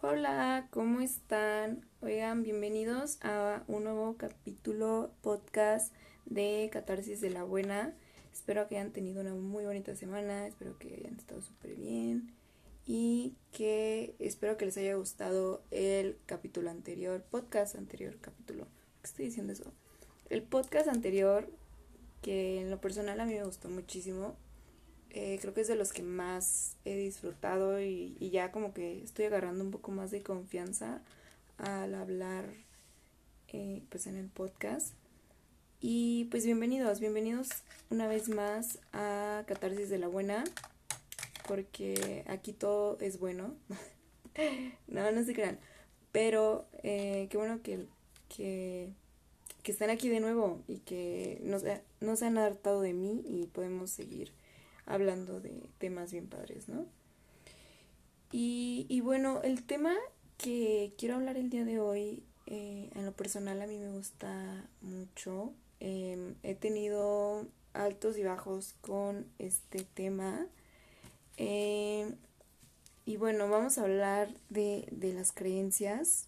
Hola, ¿cómo están? Oigan, bienvenidos a un nuevo capítulo podcast de Catarsis de la Buena. Espero que hayan tenido una muy bonita semana, espero que hayan estado súper bien y que espero que les haya gustado el capítulo anterior, podcast anterior, capítulo. ¿Qué estoy diciendo eso? El podcast anterior, que en lo personal a mí me gustó muchísimo. Eh, creo que es de los que más he disfrutado y, ya como que estoy agarrando un poco más de confianza al hablar eh, pues en el podcast. Y pues bienvenidos, bienvenidos una vez más a Catarsis de la Buena, porque aquí todo es bueno. no, no se crean. Pero eh, qué bueno que, que, que, están aquí de nuevo y que no, no se han hartado de mí y podemos seguir hablando de temas bien padres, ¿no? Y, y bueno, el tema que quiero hablar el día de hoy, eh, en lo personal a mí me gusta mucho. Eh, he tenido altos y bajos con este tema. Eh, y bueno, vamos a hablar de, de las creencias.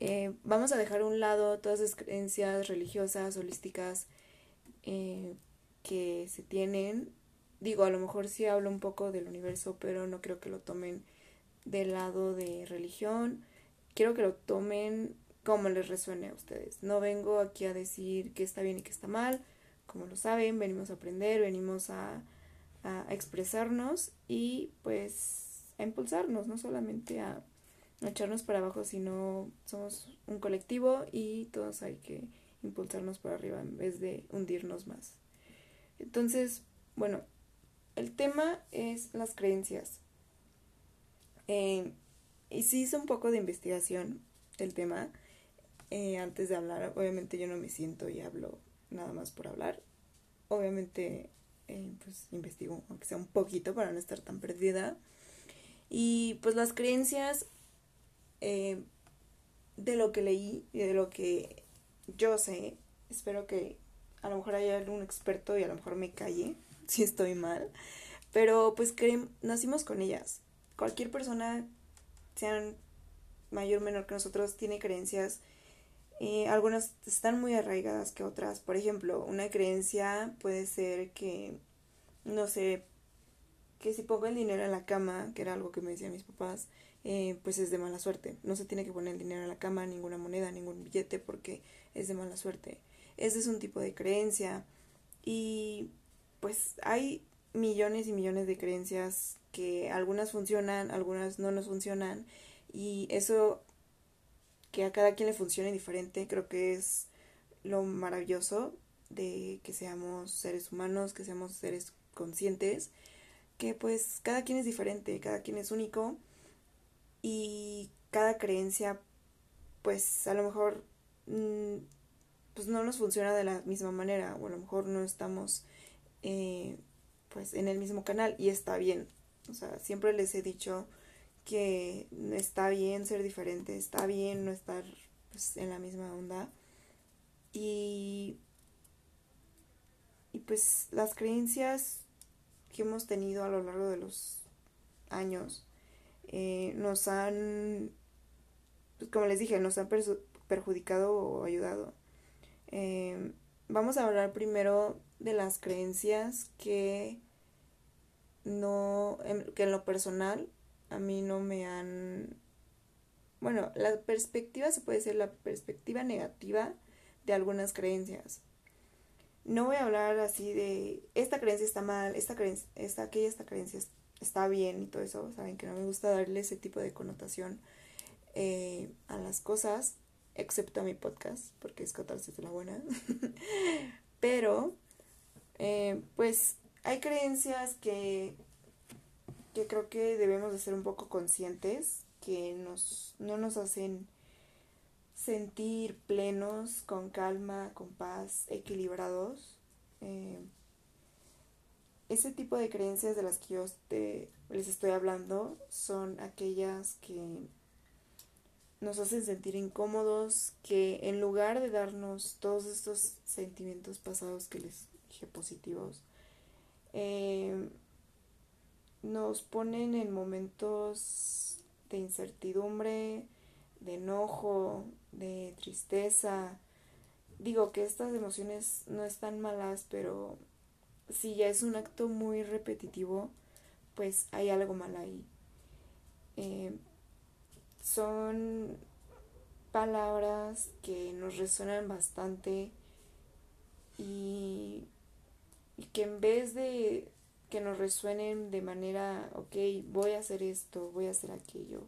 Eh, vamos a dejar a un lado todas las creencias religiosas, holísticas que se tienen digo, a lo mejor sí hablo un poco del universo, pero no creo que lo tomen del lado de religión. Quiero que lo tomen como les resuene a ustedes. No vengo aquí a decir que está bien y que está mal. Como lo saben, venimos a aprender, venimos a, a expresarnos y pues a impulsarnos, no solamente a echarnos para abajo, sino somos un colectivo y todos hay que impulsarnos para arriba en vez de hundirnos más. Entonces, bueno, el tema es las creencias. Eh, y sí hice un poco de investigación del tema eh, antes de hablar. Obviamente yo no me siento y hablo nada más por hablar. Obviamente eh, pues investigo, aunque sea un poquito para no estar tan perdida. Y pues las creencias de lo que leí y de lo que yo sé, espero que a lo mejor haya algún experto y a lo mejor me calle si estoy mal, pero pues nacimos con ellas. Cualquier persona, sean mayor o menor que nosotros, tiene creencias. Eh, algunas están muy arraigadas que otras. Por ejemplo, una creencia puede ser que, no sé, que si pongo el dinero en la cama, que era algo que me decían mis papás, eh, pues es de mala suerte. No se tiene que poner el dinero en la cama, ninguna moneda, ningún billete, porque es de mala suerte. Ese es un tipo de creencia. Y pues hay millones y millones de creencias que algunas funcionan, algunas no nos funcionan y eso que a cada quien le funcione diferente creo que es lo maravilloso de que seamos seres humanos, que seamos seres conscientes, que pues cada quien es diferente, cada quien es único y cada creencia pues a lo mejor mm, pues no nos funciona de la misma manera o a lo mejor no estamos eh, pues en el mismo canal y está bien. O sea, siempre les he dicho que está bien ser diferente, está bien no estar pues, en la misma onda. Y, y pues las creencias que hemos tenido a lo largo de los años eh, nos han, pues como les dije, nos han perjudicado o ayudado. Eh, vamos a hablar primero de las creencias que no, que en lo personal a mí no me han, bueno, la perspectiva se puede ser la perspectiva negativa de algunas creencias. No voy a hablar así de esta creencia está mal, esta creencia, esta, aquella, esta creencia está bien y todo eso. Saben que no me gusta darle ese tipo de connotación eh, a las cosas, excepto a mi podcast, porque es catarsis de la buena. Pero eh, pues hay creencias que, que creo que debemos de ser un poco conscientes, que nos, no nos hacen sentir plenos, con calma, con paz, equilibrados. Eh, ese tipo de creencias de las que yo les estoy hablando son aquellas que nos hacen sentir incómodos, que en lugar de darnos todos estos sentimientos pasados que les positivos, eh, nos ponen en momentos de incertidumbre, de enojo, de tristeza. Digo que estas emociones no están malas, pero si ya es un acto muy repetitivo, pues hay algo mal ahí. Eh, son palabras que nos resuenan bastante y, y que en vez de que nos resuenen de manera, ok, voy a hacer esto, voy a hacer aquello,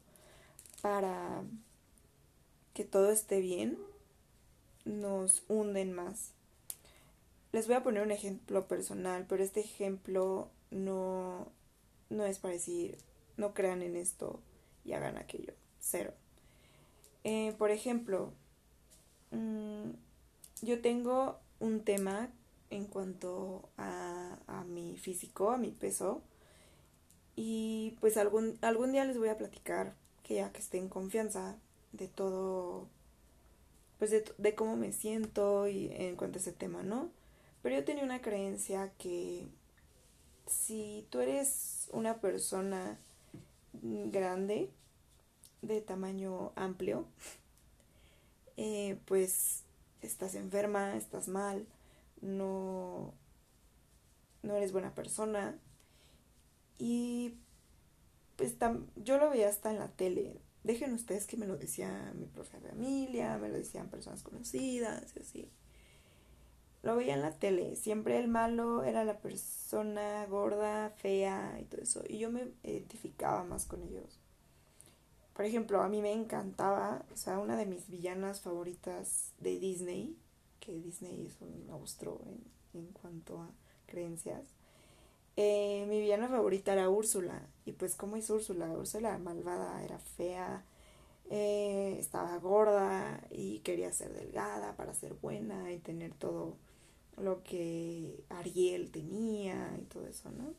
para que todo esté bien, nos hunden más. Les voy a poner un ejemplo personal, pero este ejemplo no, no es para decir, no crean en esto y hagan aquello. Cero. Eh, por ejemplo, mm, yo tengo un tema en cuanto a, a, mi físico, a mi peso. Y pues algún, algún día les voy a platicar, que ya que esté en confianza, de todo, pues de, de cómo me siento y en cuanto a ese tema, ¿no? Pero yo tenía una creencia que si tú eres una persona grande, de tamaño amplio, eh, pues estás enferma, estás mal, no, no eres buena persona. Y pues yo lo veía hasta en la tele. Dejen ustedes que me lo decía mi propia familia, me lo decían personas conocidas y así. Lo veía en la tele. Siempre el malo era la persona gorda, fea y todo eso. Y yo me identificaba más con ellos. Por ejemplo, a mí me encantaba, o sea, una de mis villanas favoritas de Disney, que Disney es un monstruo en, en cuanto a creencias. Eh, mi villana favorita era Úrsula. Y pues, ¿cómo es Úrsula? Úrsula malvada, era fea, eh, estaba gorda y quería ser delgada para ser buena y tener todo lo que Ariel tenía y todo eso, ¿no?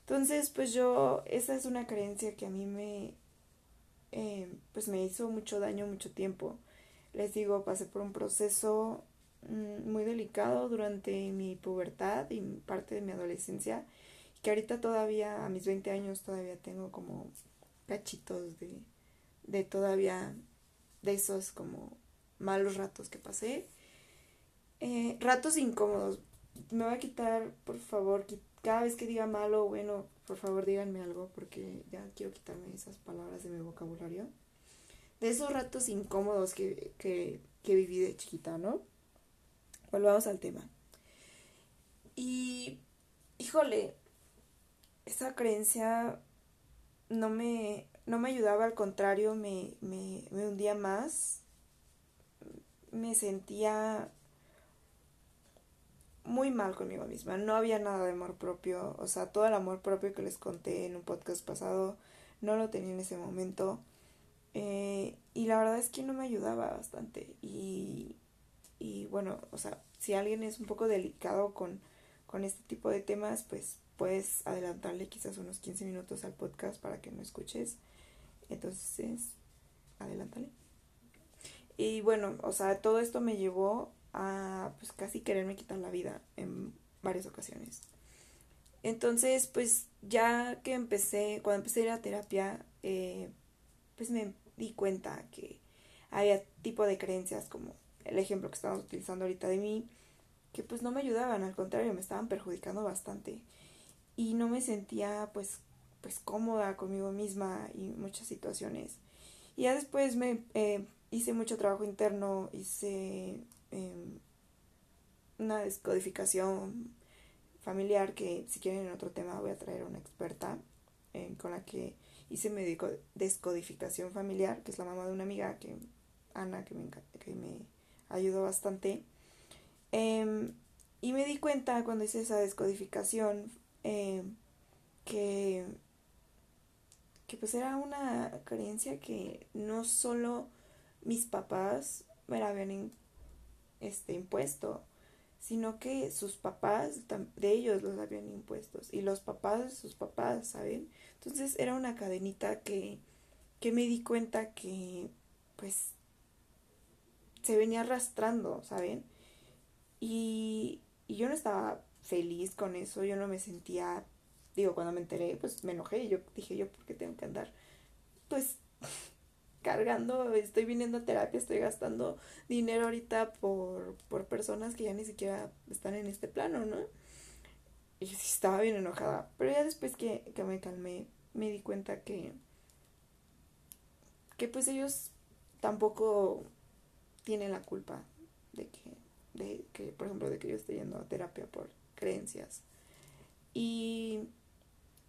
Entonces, pues yo, esa es una creencia que a mí me, eh, pues me hizo mucho daño mucho tiempo. Les digo, pasé por un proceso muy delicado durante mi pubertad y parte de mi adolescencia, que ahorita todavía, a mis 20 años, todavía tengo como cachitos de, de todavía de esos como malos ratos que pasé. Eh, ratos incómodos. Me voy a quitar, por favor, cada vez que diga malo bueno, por favor díganme algo porque ya quiero quitarme esas palabras de mi vocabulario. De esos ratos incómodos que, que, que viví de chiquita, ¿no? Volvamos al tema. Y, híjole, esa creencia no me, no me ayudaba, al contrario, me, me, me hundía más. Me sentía muy mal conmigo misma. No había nada de amor propio. O sea, todo el amor propio que les conté en un podcast pasado no lo tenía en ese momento. Eh, y la verdad es que no me ayudaba bastante. Y, y bueno, o sea, si alguien es un poco delicado con, con este tipo de temas, pues puedes adelantarle quizás unos 15 minutos al podcast para que no escuches. Entonces, adelántale. Y bueno, o sea, todo esto me llevó a pues casi quererme quitar la vida en varias ocasiones. Entonces, pues ya que empecé, cuando empecé a ir a terapia, eh, pues me di cuenta que había tipo de creencias como el ejemplo que estamos utilizando ahorita de mí, que pues no me ayudaban, al contrario, me estaban perjudicando bastante. Y no me sentía pues, pues cómoda conmigo misma y muchas situaciones. Y ya después me eh, hice mucho trabajo interno, hice Em, una descodificación familiar que si quieren en otro tema voy a traer a una experta eh, con la que hice mi descodificación familiar, que es la mamá de una amiga, que Ana, que me, que me ayudó bastante. Em, y me di cuenta cuando hice esa descodificación em, que, que pues era una creencia que no solo mis papás me la habían este impuesto, sino que sus papás de ellos los habían impuestos y los papás de sus papás, ¿saben? Entonces era una cadenita que, que me di cuenta que pues se venía arrastrando, ¿saben? Y, y yo no estaba feliz con eso, yo no me sentía, digo, cuando me enteré, pues me enojé y yo dije, yo, ¿por qué tengo que andar pues cargando, estoy viniendo a terapia, estoy gastando dinero ahorita por, por personas que ya ni siquiera están en este plano, ¿no? Y sí estaba bien enojada, pero ya después que, que me calmé, me di cuenta que, que pues ellos tampoco tienen la culpa de que, de que, por ejemplo, de que yo esté yendo a terapia por creencias. Y,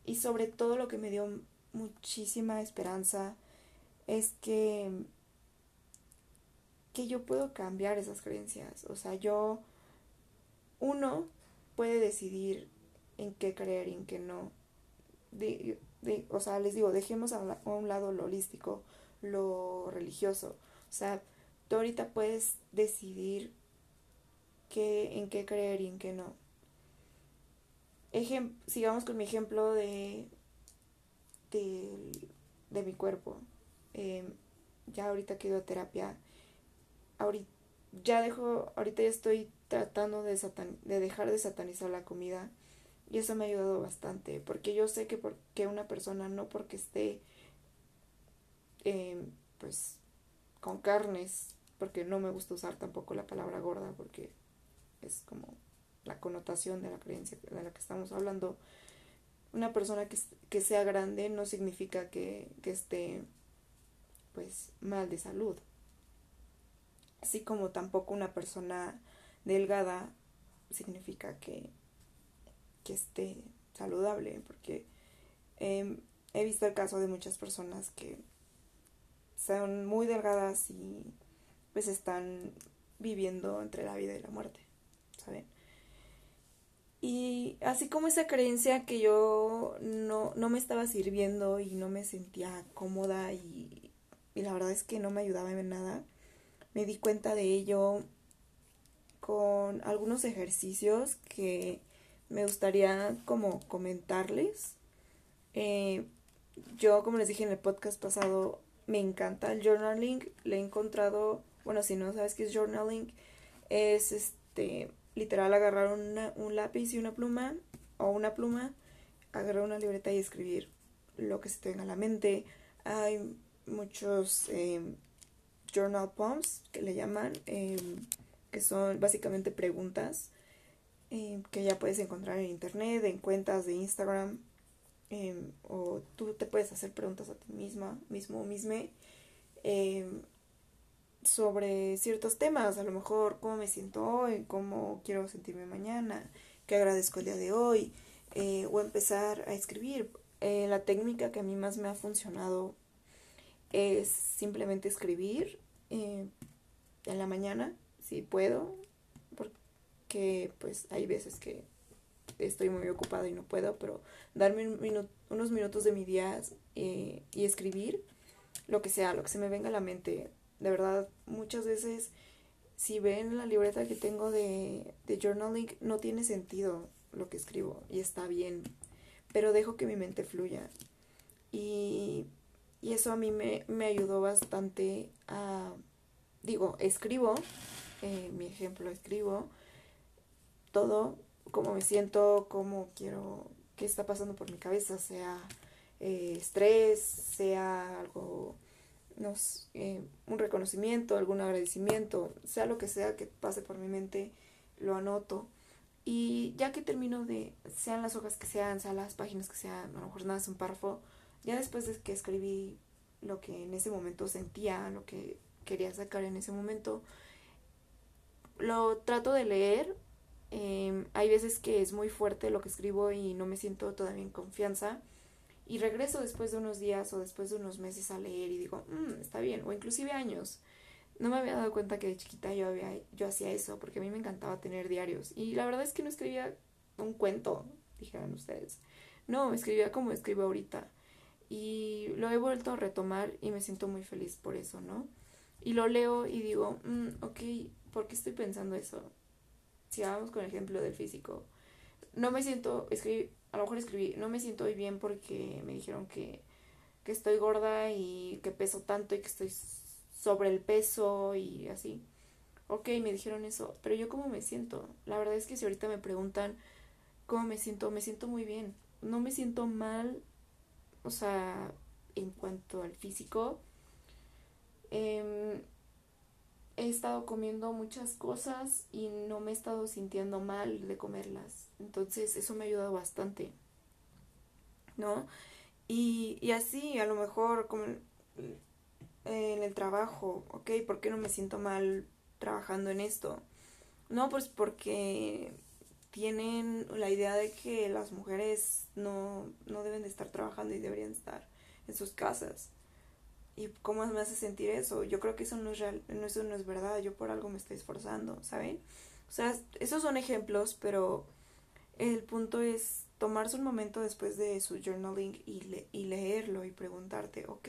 y sobre todo lo que me dio muchísima esperanza es que, que yo puedo cambiar esas creencias. O sea, yo, uno puede decidir en qué creer y en qué no. De, o sea, les digo, dejemos a, un lado lo holístico, lo religioso. O sea, tú ahorita puedes decidir qué, en qué creer y en qué no. sigamos con mi ejemplo de, de, de mi cuerpo. Em, ya ahorita que he terapia, ahorita, ya dejo, ahorita ya estoy tratando de, de dejar de satanizar la comida y eso me ha ayudado bastante, porque yo sé que, una persona no porque esté em, pues con carnes, porque no me gusta usar tampoco la palabra gorda, porque es como la connotación de la creencia de la que estamos hablando. Una persona que, que sea grande no significa que, que esté pues mal de salud. Así como tampoco una persona delgada significa que, que esté saludable, porque em, he visto el caso de muchas personas que son muy delgadas y pues están viviendo entre la vida y la muerte, ¿saben? Y así como esa creencia que yo no, no me estaba sirviendo y no me sentía cómoda y y la verdad es que no me ayudaba en nada. Me di cuenta de ello con algunos ejercicios que me gustaría como comentarles. Eh, yo, como les dije en el podcast pasado, me encanta el journaling. Le he encontrado, bueno, si no sabes qué es journaling, es este, literal agarrar un lápiz y una pluma, o una pluma, agarrar una libreta y escribir lo que se te venga a la mente. Hay muchos em, journal poems que le llaman, em, que son básicamente preguntas em, que ya puedes encontrar en internet, en cuentas de Instagram, o tú te puedes hacer preguntas a ti misma, mismo o misme, sobre ciertos temas, a lo mejor cómo me siento hoy, cómo quiero sentirme mañana, qué agradezco el día de hoy, eh, o empezar a escribir. Eh, la técnica que a mí más me ha funcionado es simplemente escribir eh, en la mañana, si puedo, porque pues hay veces que estoy muy ocupada y no puedo, pero darme unos minutos de mi día y escribir lo que sea, lo que se me venga a la mente. De verdad, muchas veces, si ven la libreta que tengo de, de journaling, no tiene sentido lo que escribo y está bien, pero dejo que mi mente fluya. Y y eso a mí me, ayudó bastante a, digo, escribo, eh, mi ejemplo, escribo todo, cómo me siento, cómo quiero, qué está pasando por mi cabeza, sea eh, estrés, sea algo, no eh, un reconocimiento, algún agradecimiento, sea lo que sea que pase por mi mente, lo anoto. Y ya que termino de, sean las hojas que sean, sean las páginas que sean, a lo mejor nada es un párrafo, ya después de que escribí lo que en ese momento sentía, lo que quería sacar en ese momento, lo trato de leer. Em, hay veces que es muy fuerte lo que escribo y no me siento todavía en confianza. Y regreso después de unos días o después de unos meses a leer y digo, mm, está bien, o inclusive años. No me había dado cuenta que de chiquita yo, había, yo hacía eso, porque a mí me encantaba tener diarios. Y la verdad es que no escribía un cuento, dijeron ustedes. No, escribía como escribo ahorita. Y lo he vuelto a retomar y me siento muy feliz por eso, ¿no? Y lo leo y digo, mm, ok, ¿por qué estoy pensando eso? Si vamos con el ejemplo del físico. No me siento, escribí, a lo mejor escribí, no me siento hoy bien porque me dijeron que, que estoy gorda y que peso tanto y que estoy sobre el peso y así. Ok, me dijeron eso, pero yo cómo me siento. La verdad es que si ahorita me preguntan cómo me siento, me siento muy bien. No me siento mal o sea, en cuanto al físico. Em, he estado comiendo muchas cosas y no me he estado sintiendo mal de comerlas. Entonces eso me ha ayudado bastante. ¿No? Y, y así, a lo mejor como en el trabajo, ¿ok? ¿Por qué no me siento mal trabajando en esto? No, pues porque tienen la idea de que las mujeres no, no deben de estar trabajando y deberían estar en sus casas. ¿Y cómo me hace sentir eso? Yo creo que eso no es real, eso no es verdad, yo por algo me estoy esforzando, ¿saben? O sea, esos son ejemplos, pero el punto es tomarse un momento después de su journaling y, y leerlo y preguntarte, ok,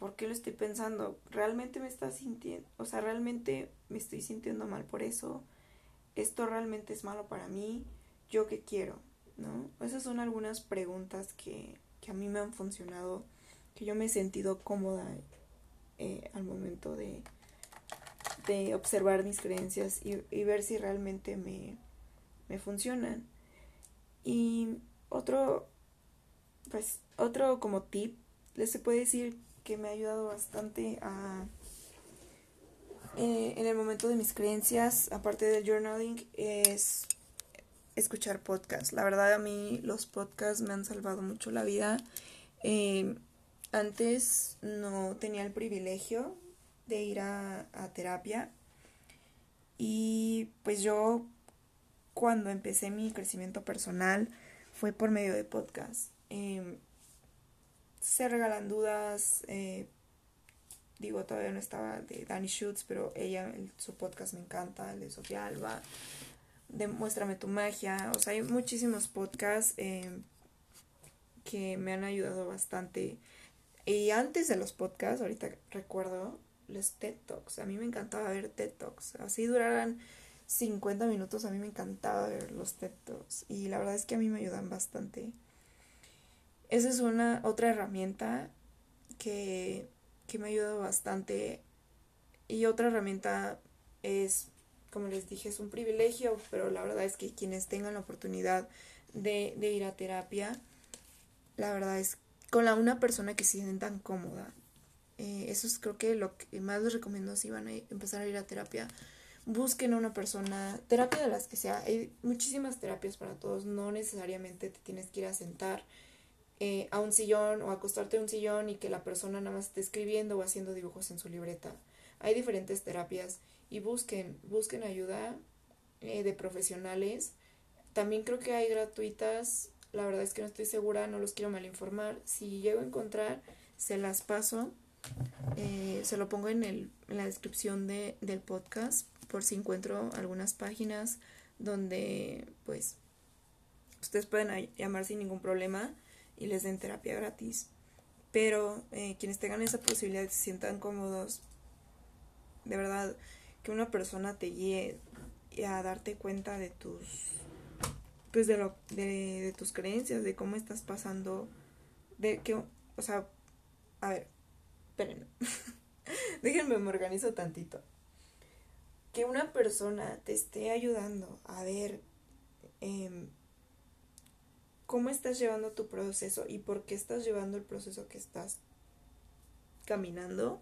¿por qué lo estoy pensando? ¿Realmente me está sintiendo? O sea, ¿realmente me estoy sintiendo mal por eso? esto realmente es malo para mí, yo qué quiero, ¿no? Esas son algunas preguntas que, que a mí me han funcionado, que yo me he sentido cómoda eh, al momento de, de observar mis creencias y, y ver si realmente me, me funcionan. Y otro, pues, otro como tip, les se puede decir que me ha ayudado bastante a eh, en el momento de mis creencias, aparte del journaling, es escuchar podcasts. La verdad a mí los podcasts me han salvado mucho la vida. Eh, antes no tenía el privilegio de ir a, terapia y pues yo cuando empecé mi crecimiento personal fue por medio de podcasts. Eh, se regalan dudas, eh, digo, todavía no estaba de Dani Schutz, pero ella, su podcast me encanta, el de Sofía Alba, Demuéstrame tu magia, o sea, hay muchísimos podcasts eh, que me han ayudado bastante. Y antes de los podcasts, ahorita recuerdo los TED Talks, a mí me encantaba ver TED Talks, así duraran 50 minutos, a mí me encantaba ver los TED Talks y la verdad es que a mí me ayudan bastante. Esa es una otra herramienta que que me ha ayudado bastante. Y otra herramienta es, como les dije, es un privilegio, pero la verdad es que quienes tengan la oportunidad de, de ir a terapia, la verdad es con la una persona que se sientan cómoda. Eh, eso es creo que lo que más les recomiendo si van a empezar a ir a terapia. Busquen a una persona, terapia de las que sea. Hay muchísimas terapias para todos, no necesariamente te tienes que ir a sentar eh, a un sillón o acostarte a un sillón y que la persona nada más esté escribiendo o haciendo dibujos en su libreta. Hay diferentes terapias y busquen, busquen ayuda eh, de profesionales. También creo que hay gratuitas, la verdad es que no estoy segura, no los quiero mal informar. Si llego a encontrar, se las paso. Eh, se lo pongo en, el, en la descripción de, del podcast por si encuentro algunas páginas donde pues ustedes pueden llamar sin ningún problema y les den terapia gratis. Pero eh, quienes tengan esa posibilidad se sientan cómodos, de verdad, que una persona te guíe a darte cuenta de tus pues de lo de, tus creencias de cómo estás pasando de que o sea a ver esperen déjenme me organizo tantito que una persona te esté ayudando a ver eh, cómo estás llevando tu proceso y por qué estás llevando el proceso que estás caminando.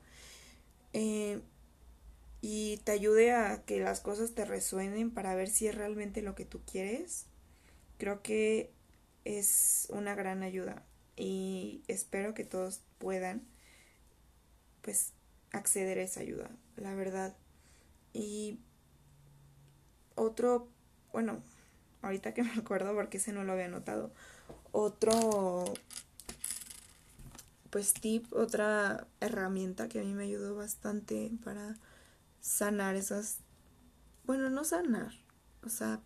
Eh, y te ayude a que las cosas te resuenen para ver si es realmente lo que tú quieres, creo que es una gran ayuda y espero que todos puedan pues acceder a esa ayuda, la verdad. Y otro, bueno, ahorita que me acuerdo porque ese no lo había notado. Otro, pues tip, otra herramienta que a mí me ayudó bastante para sanar esas, bueno, no sanar, o sea,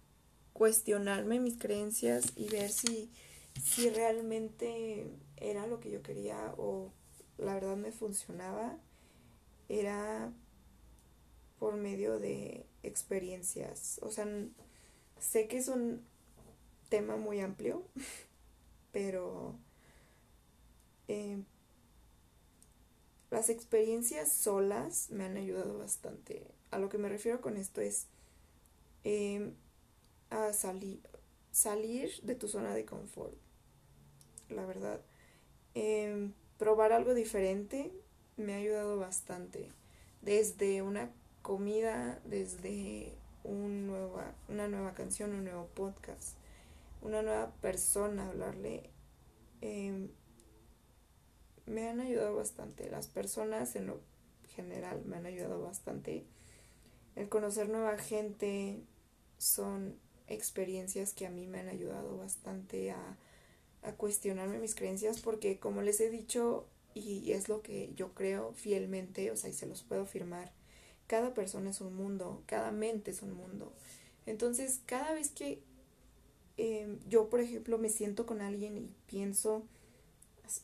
cuestionarme mis creencias y ver si, si realmente era lo que yo quería o la verdad me funcionaba, era por medio de experiencias, o sea, Sé que es un tema muy amplio, pero eh, las experiencias solas me han ayudado bastante. A lo que me refiero con esto es em, a salir, salir de tu zona de confort, la verdad. Em, probar algo diferente me ha ayudado bastante. Desde una comida, desde un nueva, una nueva canción, un nuevo podcast, una nueva persona, hablarle. Em, me han ayudado bastante. Las personas en lo general me han ayudado bastante. El conocer nueva gente son experiencias que a mí me han ayudado bastante a, a cuestionarme mis creencias porque como les he dicho y es lo que yo creo fielmente, o sea, y se los puedo afirmar, cada persona es un mundo, cada mente es un mundo. Entonces, cada vez que em, yo, por ejemplo, me siento con alguien y pienso,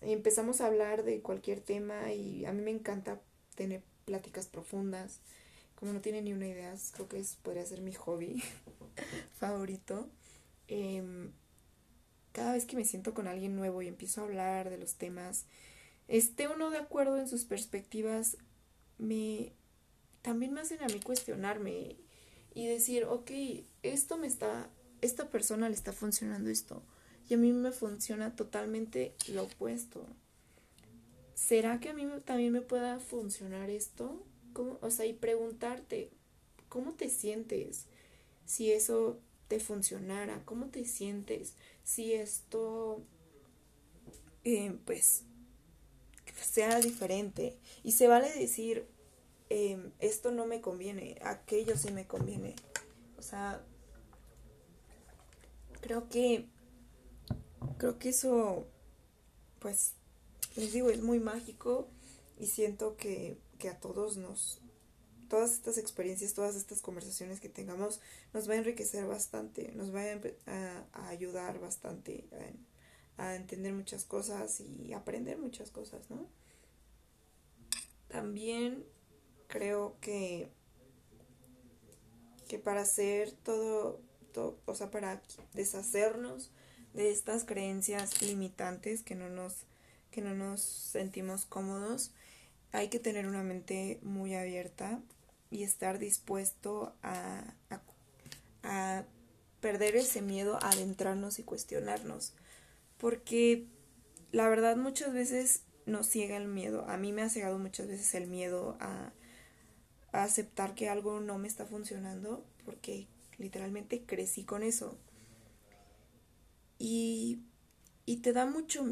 empezamos a hablar de cualquier tema y a mí me encanta tener pláticas profundas. Como no tiene ni una idea, creo que es, podría ser mi hobby favorito. Em, cada vez que me siento con alguien nuevo y empiezo a hablar de los temas, esté uno de acuerdo en sus perspectivas, me también me hacen a mí cuestionarme y decir, ok, esto me está, esta persona le está funcionando esto y a mí me funciona totalmente lo opuesto. ¿Será que a mí también me pueda funcionar esto? O sea, y preguntarte, ¿cómo te sientes si eso te funcionara? ¿Cómo te sientes si esto, eh, pues, sea diferente? Y se vale decir, eh, esto no me conviene, aquello sí me conviene. O sea, creo que creo que eso, pues, les digo, es muy mágico y siento que, que a todos nos, todas estas experiencias, todas estas conversaciones que tengamos, nos va a enriquecer bastante, nos va a, ayudar bastante a, a, entender muchas cosas y aprender muchas cosas, ¿no? También creo que, que para hacer todo, todo, o sea, para deshacernos de estas creencias limitantes que no nos, que no nos sentimos cómodos, hay que tener una mente muy abierta y estar dispuesto a, a, perder ese miedo a adentrarnos y cuestionarnos. Porque la verdad muchas veces nos ciega el miedo. A mí me ha cegado muchas veces el miedo a, a aceptar que algo no me está funcionando porque literalmente crecí con eso. Y, y te da mucho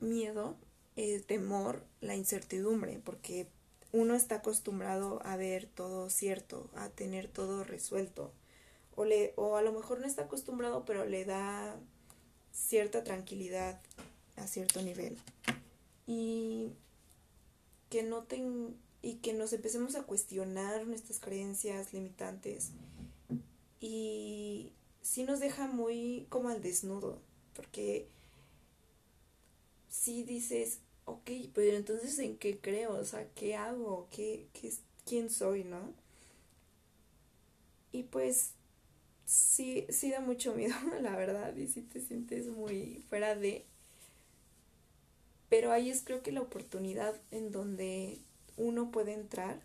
miedo, el temor, la incertidumbre, porque uno está acostumbrado a ver todo cierto, a tener todo resuelto. O, le, o a lo mejor no está acostumbrado, pero le da cierta tranquilidad a cierto nivel. Y que no y que nos empecemos a cuestionar nuestras creencias limitantes y sí nos deja muy como al desnudo, porque si dices, ok, pero entonces ¿en qué creo? O sea, ¿qué hago? ¿Qué, qué, ¿Quién soy, no? Y pues sí, sí da mucho miedo, la verdad, y si te sientes muy fuera de... Pero ahí es creo que la oportunidad en donde uno puede entrar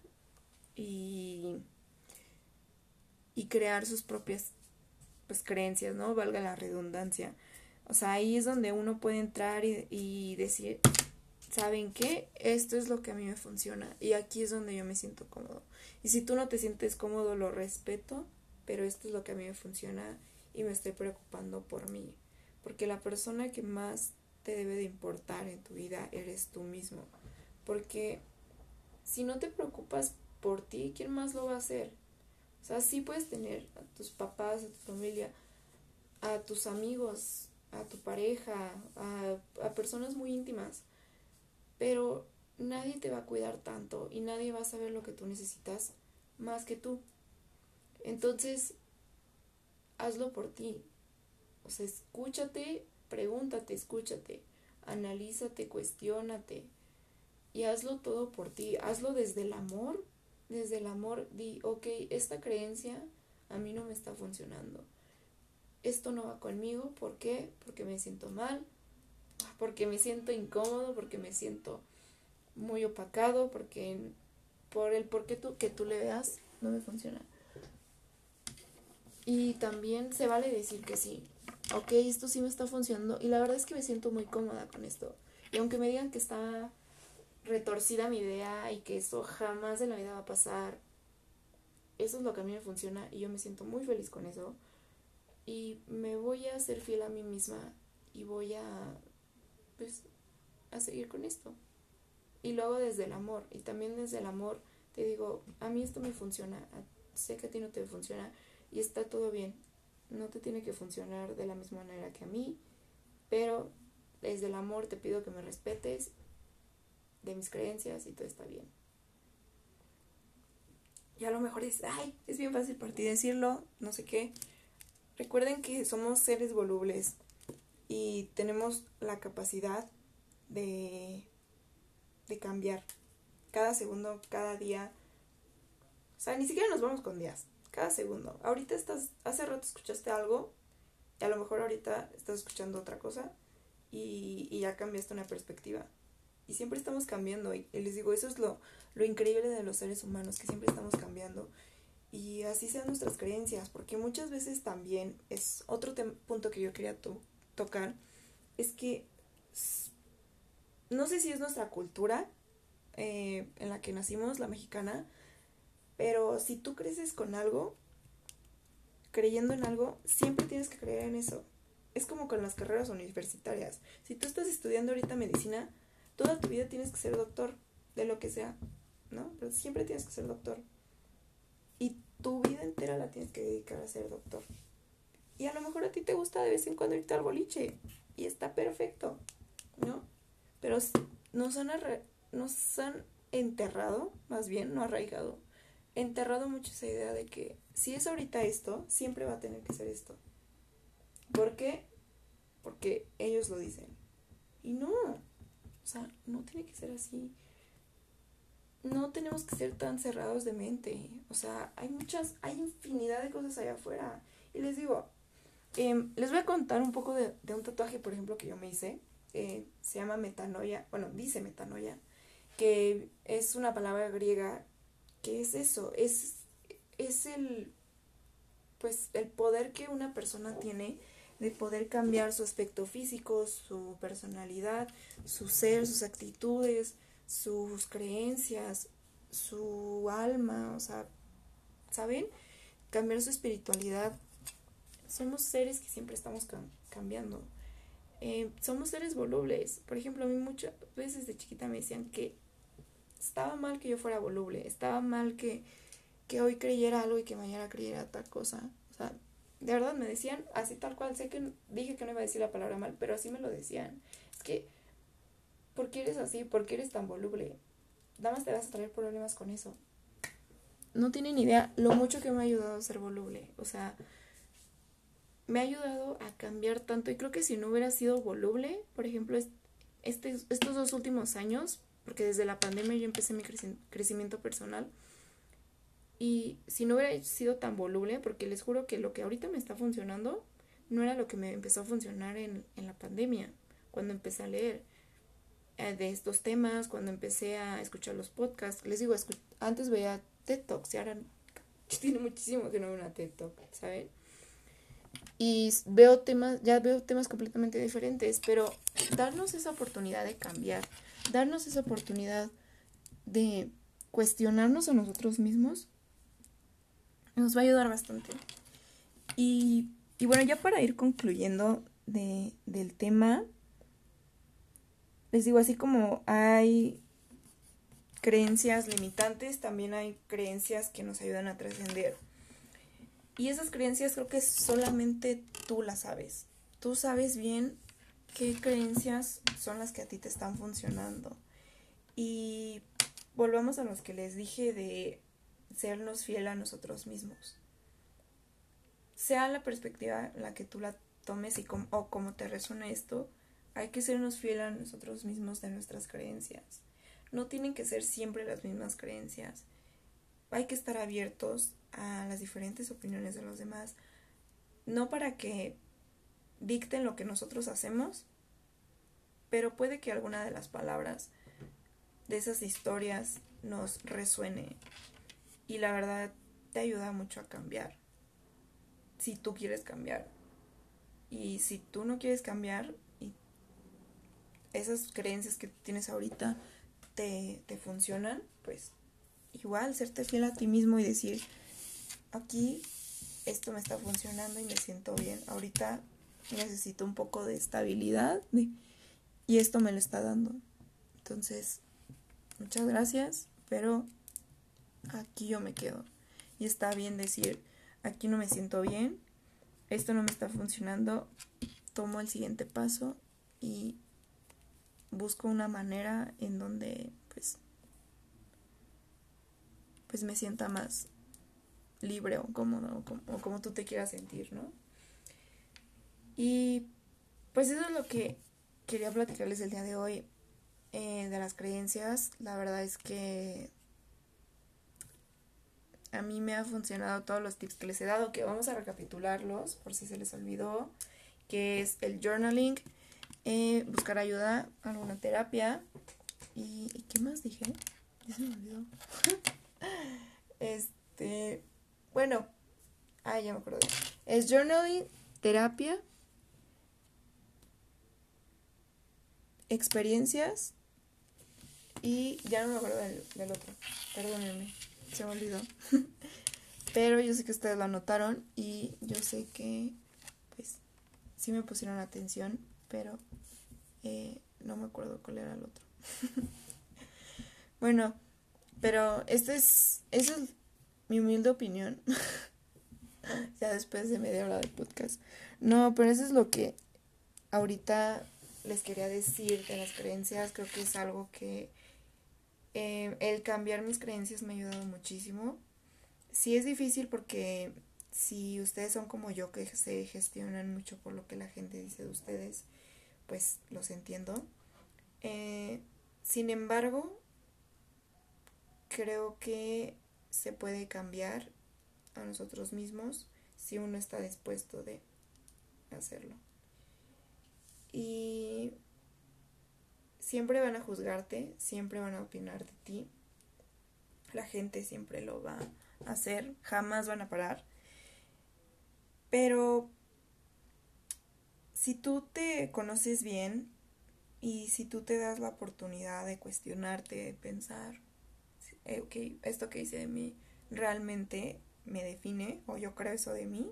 y, y crear sus propias pues creencias, ¿no? Valga la redundancia. O sea, ahí es donde uno puede entrar y, y decir, ¿saben qué? Esto es lo que a mí me funciona y aquí es donde yo me siento cómodo. Y si tú no te sientes cómodo, lo respeto, pero esto es lo que a mí me funciona y me estoy preocupando por mí. Porque la persona que más te debe de importar en tu vida eres tú mismo. Porque si no te preocupas por ti, ¿quién más lo va a hacer? O sea, sí puedes tener a tus papás, a tu familia, a tus amigos, a tu pareja, a, a personas muy íntimas, pero nadie te va a cuidar tanto y nadie va a saber lo que tú necesitas más que tú. Entonces, hazlo por ti. O sea, escúchate, pregúntate, escúchate, analízate, cuestiónate y hazlo todo por ti. Hazlo desde el amor desde el amor di, ok, esta creencia a mí no me está funcionando. Esto no va conmigo, ¿por qué? Porque me siento mal, porque me siento incómodo, porque me siento muy opacado, porque por el por qué tú, que tú le veas no me funciona. Y también se vale decir que sí, ok, esto sí me está funcionando y la verdad es que me siento muy cómoda con esto. Y aunque me digan que está retorcida mi idea y que eso jamás de la vida va a pasar, eso es lo que a mí me funciona y yo me siento muy feliz con eso. Y me voy a ser fiel a mí misma y voy a, pues, a seguir con esto. Y lo hago desde el amor. Y también desde el amor te digo, a mí esto me funciona, sé que a ti no te funciona y está todo bien. No te tiene que funcionar de la misma manera que a mí, pero desde el amor te pido que me respetes de mis creencias y todo está bien. Y a lo mejor dices, ay, es bien fácil para ti decirlo, no sé qué. Recuerden que somos seres volubles y tenemos la capacidad de, de cambiar cada segundo, cada día. O sea, ni siquiera nos vamos con días, cada segundo. Ahorita estás, hace rato escuchaste algo y a lo mejor ahorita estás escuchando otra cosa y, y ya cambiaste una perspectiva. Y siempre estamos cambiando y, les digo, eso es lo, lo increíble de los seres humanos, que siempre estamos cambiando. Y así sean nuestras creencias, porque muchas veces también es otro punto que yo quería tocar, es que no sé si es nuestra cultura, eh, en la que nacimos, la mexicana, pero si tú creces con algo, creyendo en algo, siempre tienes que creer en eso. Es como con las carreras universitarias. Si tú estás estudiando ahorita medicina, toda tu vida tienes que ser doctor, de lo que sea, ¿no? Pero siempre tienes que ser doctor. Y tu vida entera la tienes que dedicar a ser doctor. Y a lo mejor a ti te gusta de vez en cuando irte al boliche. Y está perfecto, ¿no? Pero nos han, nos han enterrado, más bien, no arraigado, enterrado mucho esa idea de que si es ahorita esto, siempre va a tener que ser esto. ¿Por qué? Porque ellos lo dicen. Y no, o sea, no tiene que ser así. No tenemos que ser tan cerrados de mente. O sea, hay muchas, hay infinidad de cosas allá afuera. Y les digo, em, les voy a contar un poco de, un tatuaje, por ejemplo, que yo me hice. Eh, se llama metanoia, bueno, dice metanoia que es una palabra griega que es eso, es, es el, pues, el poder que una persona tiene de poder cambiar su aspecto físico, su personalidad, su ser, sus actitudes, sus creencias, su alma, o sea, ¿saben? Cambiar su espiritualidad. Somos seres que siempre estamos cambiando. Eh, somos seres volubles. Por ejemplo, a mí muchas veces de chiquita me decían que estaba mal que yo fuera voluble, estaba mal que, que hoy creyera algo y que mañana creyera tal cosa. O sea, de verdad me decían así tal cual. Sé que dije que no iba a decir la palabra mal, pero así me lo decían. Es que, ¿por qué eres así? ¿Por qué eres tan voluble? Nada más te vas a traer problemas con eso. No tienen idea lo mucho que me ha ayudado a ser voluble. O sea, me ha ayudado a cambiar tanto. Y creo que si no hubiera sido voluble, por ejemplo, este, estos dos últimos años, porque desde la pandemia yo empecé mi crecimiento personal. Y si no hubiera sido tan voluble, porque les juro que lo que ahorita me está funcionando no era lo que me empezó a funcionar en, la pandemia, cuando empecé a leer de estos temas, cuando empecé a escuchar los podcasts. Les digo, antes veía TED Talks y ahora tiene muchísimo que no veo una TED Talk, ¿saben? Y veo temas, ya veo temas completamente diferentes, pero darnos esa oportunidad de cambiar, darnos esa oportunidad de cuestionarnos a nosotros mismos nos va a ayudar bastante. Y, y bueno, ya para ir concluyendo de, del tema, les digo, así como hay creencias limitantes, también hay creencias que nos ayudan a trascender. Y esas creencias creo que solamente tú las sabes. Tú sabes bien qué creencias son las que a ti te están funcionando. Y volvamos a los que les dije de sernos fiel a nosotros mismos. Sea la perspectiva la que tú la tomes y o como te resuena esto, hay que sernos fiel a nosotros mismos de nuestras creencias. No tienen que ser siempre las mismas creencias. Hay que estar abiertos a las diferentes opiniones de los demás, no para que dicten lo que nosotros hacemos, pero puede que alguna de las palabras de esas historias nos resuene y la verdad te ayuda mucho a cambiar si tú quieres cambiar y si tú no quieres cambiar esas creencias que tienes ahorita te, te funcionan, pues igual serte fiel a ti mismo y decir, aquí esto me está funcionando y me siento bien. Ahorita necesito un poco de estabilidad y esto me lo está dando. Entonces, muchas gracias, pero aquí yo me quedo. Y está bien decir, aquí no me siento bien, esto no me está funcionando, tomo el siguiente paso y busco una manera en donde pues pues me sienta más libre o cómodo o como, tú te quieras sentir, ¿no? Y pues eso es lo que quería platicarles el día de hoy eh, de las creencias. La verdad es que a mí me ha funcionado todos los tips que les he dado, que vamos a recapitularlos por si se les olvidó, que es el journaling, eh, buscar ayuda, alguna terapia y, ¿qué más dije? Ya se me olvidó. este, bueno, ah, ya me acuerdo. Es journaling, terapia, experiencias y ya no me acuerdo del, del otro, perdónenme se me olvidó. Pero yo sé que ustedes lo anotaron y yo sé que, pues, sí me pusieron atención, pero eh, no me acuerdo cuál era el otro. bueno, pero este es, esa es mi humilde opinión. ya después de media hora del podcast. No, pero eso es lo que ahorita les quería decir de las creencias. Creo que es algo que eh, el cambiar mis creencias me ha ayudado muchísimo. Sí es difícil porque si ustedes son como yo que se gestionan mucho por lo que la gente dice de ustedes, pues los entiendo. Eh, sin embargo, creo que se puede cambiar a nosotros mismos si uno está dispuesto de hacerlo. Y siempre van a juzgarte, siempre van a opinar de ti. La gente siempre lo va a hacer, jamás van a parar. Pero si tú te conoces bien y si tú te das la oportunidad de cuestionarte, de pensar, eh, ok, esto que hice de mí realmente me define o yo creo eso de mí,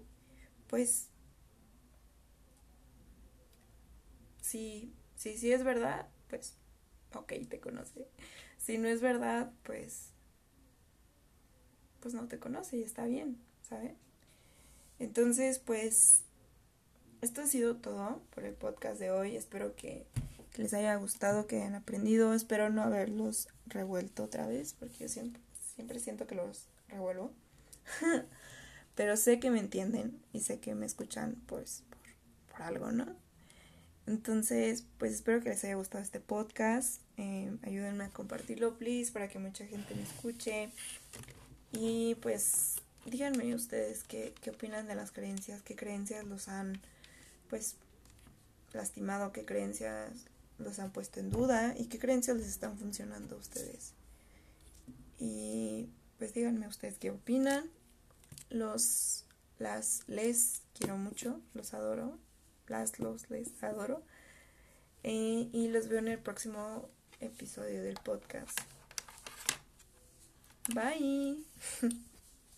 pues si, si, si es verdad, pues, ok, te conoce. Si no es verdad, pues, pues no te conoce y está bien, ¿sabes? Entonces, pues, esto ha sido todo por el podcast de hoy. Espero que, les haya gustado, que hayan aprendido. Espero no haberlos revuelto otra vez, porque yo siempre, siempre siento que los revuelvo. Pero sé que me entienden y sé que me escuchan, pues, por, algo, ¿no? Entonces, pues espero que les haya gustado este podcast. Eh, ayúdenme a compartirlo, please, para que mucha gente me escuche. Y pues díganme ustedes qué, qué opinan de las creencias, qué creencias los han, pues, lastimado, qué creencias los han puesto en duda y qué creencias les están funcionando a ustedes. Y pues díganme ustedes qué opinan. Los, las, les quiero mucho, los adoro las los les adoro. Eh, y los veo en el próximo episodio del podcast. Bye.